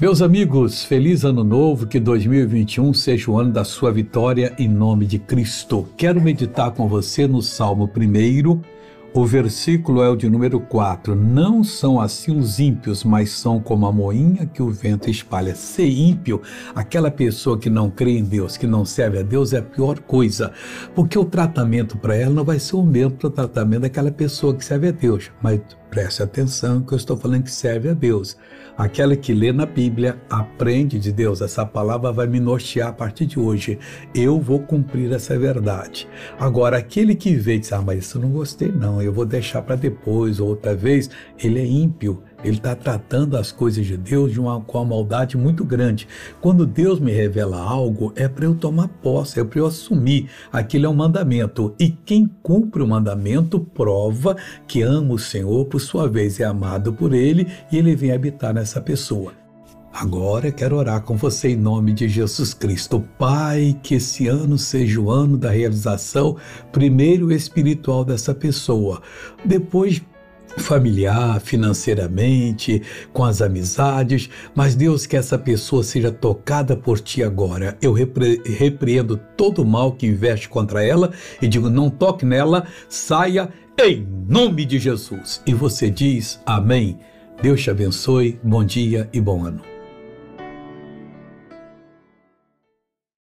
Meus amigos, feliz ano novo, que 2021 seja o ano da sua vitória em nome de Cristo. Quero meditar com você no Salmo 1, o versículo é o de número 4. Não são assim os ímpios, mas são como a moinha que o vento espalha. Ser ímpio, aquela pessoa que não crê em Deus, que não serve a Deus, é a pior coisa. Porque o tratamento para ela não vai ser o mesmo para o tratamento daquela pessoa que serve a Deus. Mas Preste atenção que eu estou falando que serve a Deus. Aquela que lê na Bíblia, aprende de Deus. Essa palavra vai me nortear a partir de hoje. Eu vou cumprir essa verdade. Agora, aquele que vê e diz, ah, mas isso eu não gostei não, eu vou deixar para depois, ou outra vez, ele é ímpio. Ele está tratando as coisas de Deus de uma, com uma maldade muito grande. Quando Deus me revela algo, é para eu tomar posse, é para eu assumir. Aquilo é um mandamento. E quem cumpre o mandamento prova que ama o Senhor, por sua vez é amado por Ele e Ele vem habitar nessa pessoa. Agora quero orar com você em nome de Jesus Cristo. Pai, que esse ano seja o ano da realização, primeiro espiritual dessa pessoa, depois familiar, financeiramente, com as amizades, mas Deus que essa pessoa seja tocada por ti agora. Eu repre repreendo todo o mal que investe contra ela e digo: não toque nela, saia em nome de Jesus. E você diz: Amém. Deus te abençoe, bom dia e bom ano.